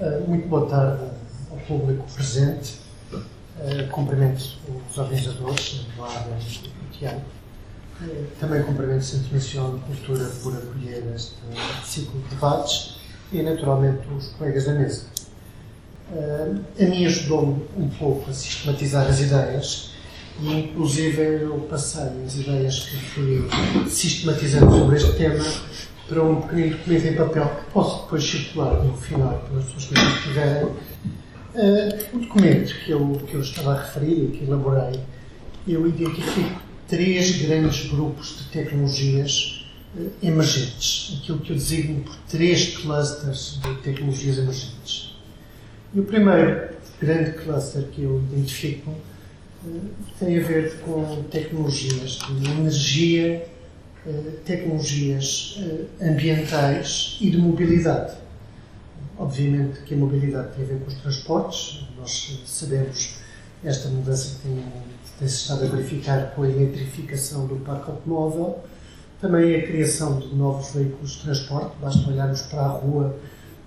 Uh, muito boa tarde ao público presente. Uh, cumprimento os organizadores, Eduardo e o Tiago. Uh, também cumprimento Centro Nacional de Cultura por acolher este ciclo de debates e, naturalmente, os colegas da mesa. a mim ajudou-me um pouco a sistematizar as ideias e, inclusive, eu passei as ideias que fui sistematizando sobre este tema para um pequenino documento em papel que posso depois circular no final pelas pessoas que tiverem. Uh, o documento que eu, que eu estava a referir e que elaborei, eu identifico três grandes grupos de tecnologias uh, emergentes, aquilo que eu designo por três clusters de tecnologias emergentes. E o primeiro grande cluster que eu identifico uh, tem a ver com tecnologias de energia tecnologias eh, ambientais e de mobilidade. Obviamente que a mobilidade tem a ver com os transportes, nós sabemos esta mudança que tem, tem-se estado a verificar com a eletrificação do parque automóvel, também a criação de novos veículos de transporte, basta olharmos para a rua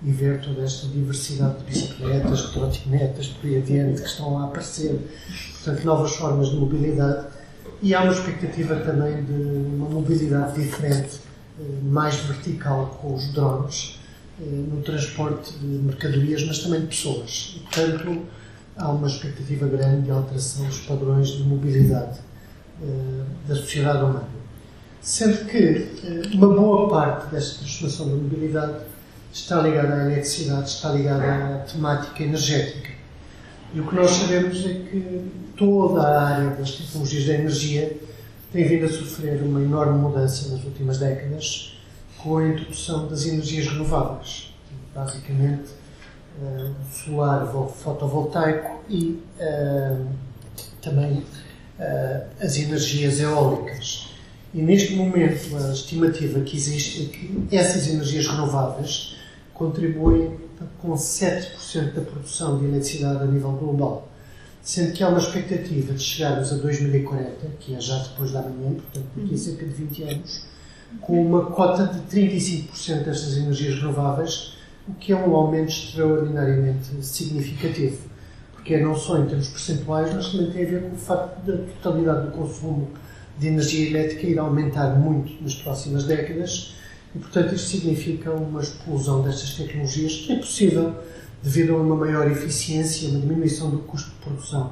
e ver toda esta diversidade de bicicletas, de trotinetas, por aí adiante, que estão a aparecer. Portanto, novas formas de mobilidade e há uma expectativa também de uma mobilidade diferente, eh, mais vertical com os drones, eh, no transporte de mercadorias, mas também de pessoas. E, portanto, há uma expectativa grande de alteração dos padrões de mobilidade eh, da sociedade humana. Sendo que uma boa parte desta transformação da mobilidade está ligada à eletricidade, está ligada à temática energética. E o que nós sabemos é que toda a área das tecnologias da energia tem vindo a sofrer uma enorme mudança nas últimas décadas com a introdução das energias renováveis. Basicamente, uh, solar fotovoltaico e uh, também uh, as energias eólicas. E neste momento, a estimativa que existe é que essas energias renováveis contribuem com 7% da produção de eletricidade a nível global. Sendo que há uma expectativa de chegarmos a 2040, que é já depois da manhã, portanto daqui a cerca de 20 anos, com uma cota de 35% destas energias renováveis, o que é um aumento extraordinariamente significativo. Porque é não só em termos percentuais, mas também tem a ver com o facto da totalidade do consumo de energia elétrica ir aumentar muito nas próximas décadas e, portanto, isto significa uma explosão destas tecnologias que é possível devido a uma maior eficiência uma diminuição do custo de produção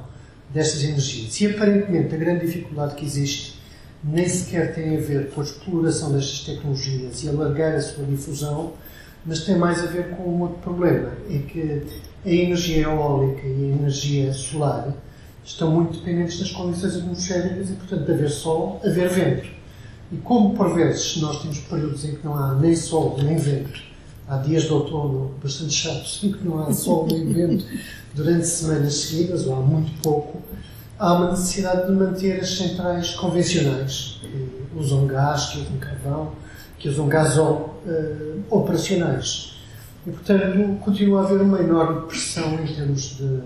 destas energias. E, aparentemente, a grande dificuldade que existe nem sequer tem a ver com a exploração destas tecnologias e alargar a sua difusão, mas tem mais a ver com um outro problema, é que a energia eólica e a energia solar estão muito dependentes das condições atmosféricas e, portanto, de haver sol, haver vento. E como por vezes nós temos períodos em que não há nem sol nem vento, há dias de outono bastante chatos em que não há sol nem vento durante semanas seguidas, ou há muito pouco, há uma necessidade de manter as centrais convencionais, que usam gás, que usam carvão, que usam gasol, uh, operacionais. E, portanto, continua a haver uma enorme pressão em termos de,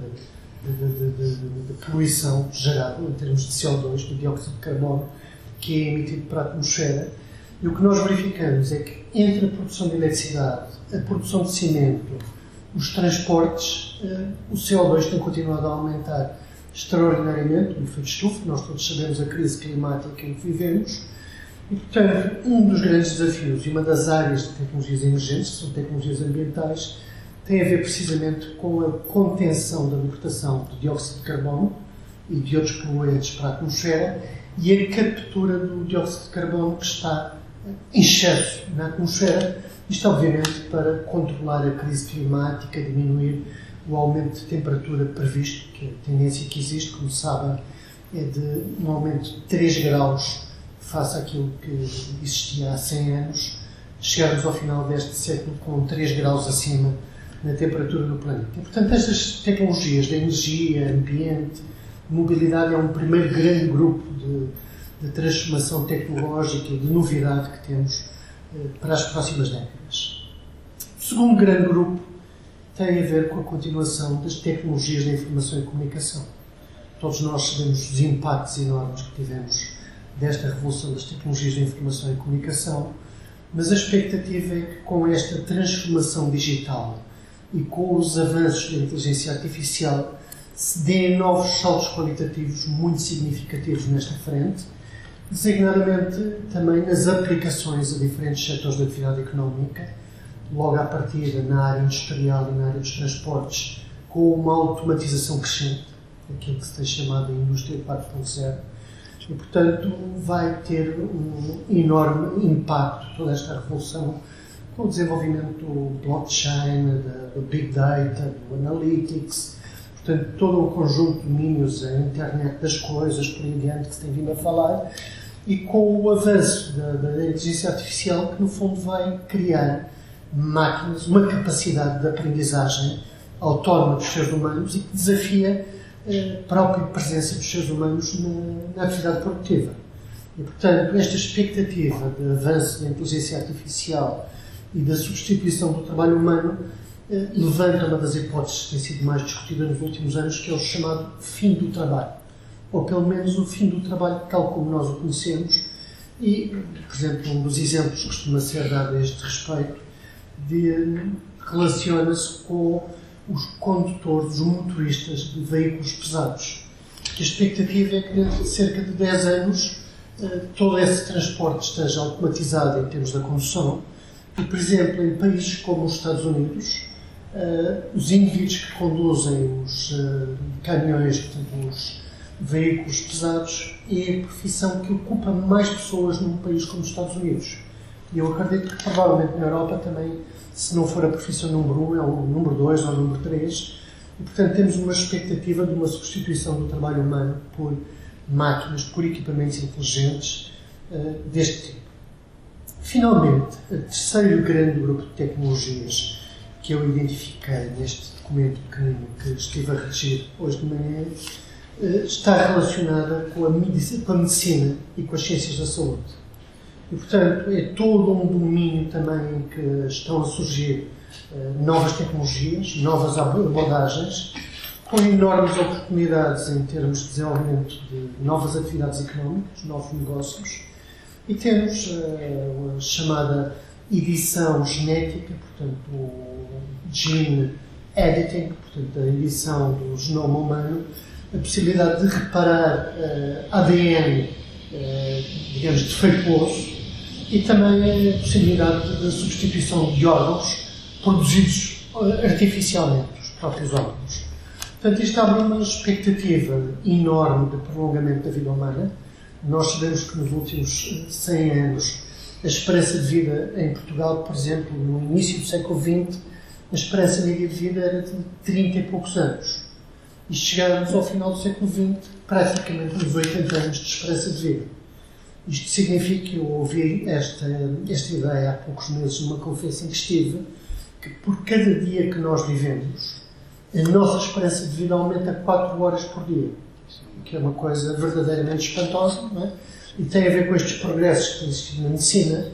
de, de, de poluição gerada, em termos de CO2, de dióxido de carbono, que é emitido para a atmosfera. E o que nós verificamos é que entre a produção de eletricidade, a produção de cimento, os transportes, uh, o CO2 tem continuado a aumentar extraordinariamente, o efeito de estufa, nós todos sabemos a crise climática em que vivemos, e, portanto, um dos grandes desafios e uma das áreas de tecnologias emergentes, que são tecnologias ambientais, tem a ver precisamente com a contenção da libertação de dióxido de carbono e de outros poluentes para a atmosfera e a captura do dióxido de carbono que está em excesso na atmosfera, isto obviamente para controlar a crise climática, diminuir o aumento de temperatura previsto, que é a tendência que existe, como sabem, é de um aumento de 3 graus face àquilo que existia há 100 anos, chegarmos ao final deste século com 3 graus acima na temperatura do planeta. E, portanto, estas tecnologias de energia, ambiente, mobilidade é um primeiro grande grupo de, de transformação tecnológica e de novidade que temos eh, para as próximas décadas. O segundo grande grupo tem a ver com a continuação das tecnologias da informação e comunicação. Todos nós sabemos os impactos enormes que tivemos desta revolução das tecnologias da informação e comunicação, mas a expectativa é que com esta transformação digital e com os avanços da inteligência artificial se deem novos saltos qualitativos muito significativos nesta frente, designadamente também nas aplicações a diferentes setores da atividade económica, logo à partida na área industrial e na área dos transportes, com uma automatização crescente, aquilo que se tem chamado de indústria 4.0, e portanto vai ter um enorme impacto toda esta revolução com o desenvolvimento do blockchain, do big data, do analytics, portanto todo um conjunto de domínios, a internet das coisas, por aí adiante, que se tem vindo a falar, e com o avanço da, da inteligência artificial que no fundo vai criar máquinas, uma capacidade de aprendizagem autónoma dos seres humanos e que desafia a própria presença dos seres humanos na, na atividade produtiva. E, portanto, esta expectativa de avanço da inteligência artificial e da substituição do trabalho humano eh, levanta uma das hipóteses que tem sido mais discutida nos últimos anos, que é o chamado fim do trabalho. Ou pelo menos o fim do trabalho tal como nós o conhecemos. E, por exemplo, um dos exemplos que costuma ser dado a este respeito relaciona-se com os condutores, os motoristas de veículos pesados. A expectativa é que dentro de cerca de 10 anos eh, todo esse transporte esteja automatizado em termos da condução e, por exemplo, em países como os Estados Unidos, eh, os indivíduos que conduzem os eh, caminhões, os veículos pesados, é a profissão que ocupa mais pessoas num país como os Estados Unidos. E eu acredito que provavelmente na Europa também se não for a profissão número 1, um, é o número 2 ou o número 3. E, portanto, temos uma expectativa de uma substituição do trabalho humano por máquinas, por equipamentos inteligentes uh, deste tipo. Finalmente, o terceiro grande grupo de tecnologias que eu identifiquei neste documento que estive a redigir hoje de manhã uh, está relacionada com a, medicina, com a medicina e com as ciências da saúde. E, portanto, é todo um domínio também que estão a surgir uh, novas tecnologias, novas abordagens, com enormes oportunidades em termos de desenvolvimento de novas atividades económicas, novos negócios, e temos uh, a chamada edição genética, portanto, o gene editing, portanto, a edição do genoma humano, a possibilidade de reparar uh, ADN, uh, digamos, defeituoso, e também a possibilidade de substituição de órgãos produzidos eh, artificialmente, os próprios órgãos. Portanto, isto abre uma expectativa enorme de prolongamento da vida humana. Nós sabemos que nos últimos 100 eh, anos a esperança de vida em Portugal, por exemplo, no início do século XX, a esperança média de vida era de 30 e poucos anos. E chegamos ao final do século XX praticamente nos 80 anos de esperança de vida. Isto significa que eu ouvi esta, esta ideia há poucos meses numa conferência em que estive, que por cada dia que nós vivemos, a nossa esperança de vida aumenta 4 horas por dia. Que é uma coisa verdadeiramente espantosa, não é? E tem a ver com estes progressos que têm existido na medicina.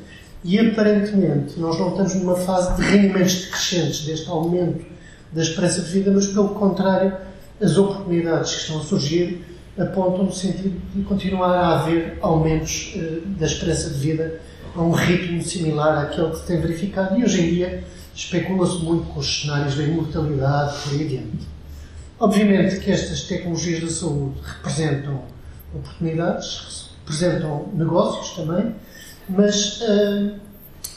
E aparentemente nós não estamos numa fase de rendimentos decrescentes deste aumento da esperança de vida, mas pelo contrário, as oportunidades que estão a surgir apontam no sentido de continuar a haver aumentos uh, da esperança de vida a um ritmo similar àquele que se tem verificado e hoje em dia especula-se muito com os cenários da imortalidade por aí adiante. Obviamente que estas tecnologias da saúde representam oportunidades, representam negócios também, mas uh,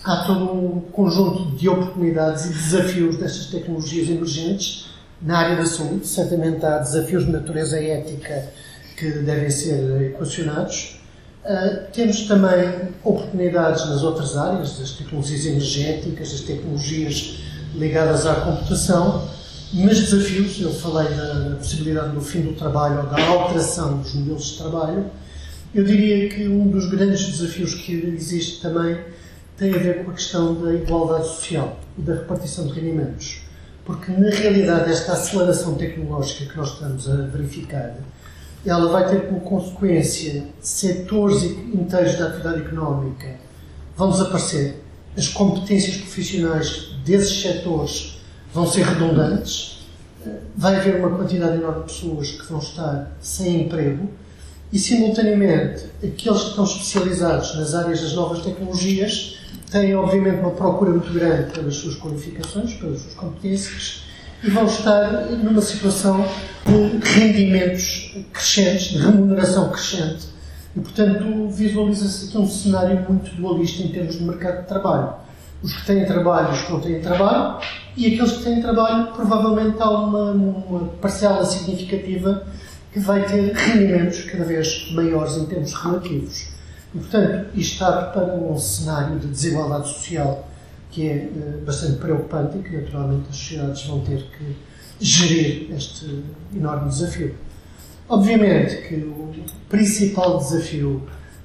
há todo um conjunto de oportunidades e desafios destas tecnologias emergentes na área da saúde. Certamente há desafios de natureza ética que devem ser equacionados. Uh, temos também oportunidades nas outras áreas, das tecnologias energéticas, das tecnologias ligadas à computação, mas desafios, eu falei da possibilidade do fim do trabalho ou da alteração dos modelos de trabalho, eu diria que um dos grandes desafios que existe também tem a ver com a questão da igualdade social e da repartição de rendimentos. Porque, na realidade, esta aceleração tecnológica que nós estamos a verificar ela vai ter como consequência setores inteiros da atividade económica. Vão desaparecer, as competências profissionais desses setores vão ser redundantes, vai haver uma quantidade enorme de pessoas que vão estar sem emprego e, simultaneamente, aqueles que estão especializados nas áreas das novas tecnologias têm, obviamente, uma procura muito grande pelas suas qualificações, pelas suas competências, e vão estar numa situação de rendimentos crescentes, de remuneração crescente. E, portanto, visualiza-se aqui um cenário muito dualista em termos de mercado de trabalho. Os que têm trabalho os que não têm trabalho, e aqueles que têm trabalho, provavelmente há uma, uma parcela significativa que vai ter rendimentos cada vez maiores em termos relativos. E, portanto, isto para um cenário de desigualdade social que é uh, bastante preocupante e que, naturalmente, as sociedades vão ter que gerir este enorme desafio. Obviamente que o principal desafio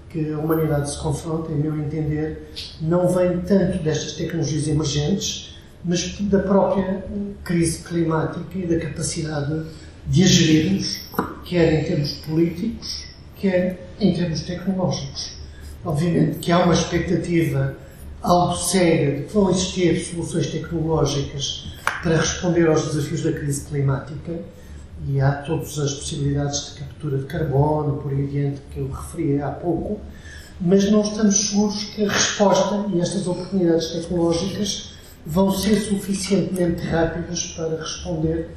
que a humanidade se confronta, em meu entender, não vem tanto destas tecnologias emergentes, mas da própria crise climática e da capacidade de a gerirmos, quer em termos políticos, quer em termos tecnológicos. Obviamente que há uma expectativa algo séria de que vão existir soluções tecnológicas para responder aos desafios da crise climática e há todas as possibilidades de captura de carbono, por aí adiante, que eu referi há pouco, mas não estamos seguros que a resposta e estas oportunidades tecnológicas vão ser suficientemente rápidas para responder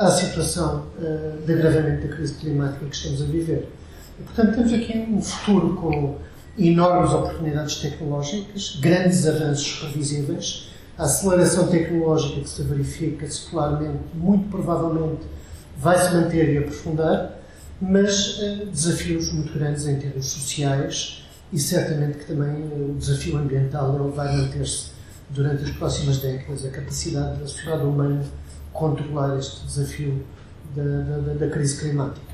à situação uh, de agravamento da crise climática que estamos a viver. E, portanto, temos aqui um futuro com enormes oportunidades tecnológicas, grandes avanços previsíveis, a aceleração tecnológica que se verifica secularmente, muito provavelmente, vai se manter e aprofundar, mas uh, desafios muito grandes em termos sociais e certamente que também uh, o desafio ambiental vai manter-se durante as próximas décadas, a capacidade da sociedade humana controlar este desafio da, da, da crise climática.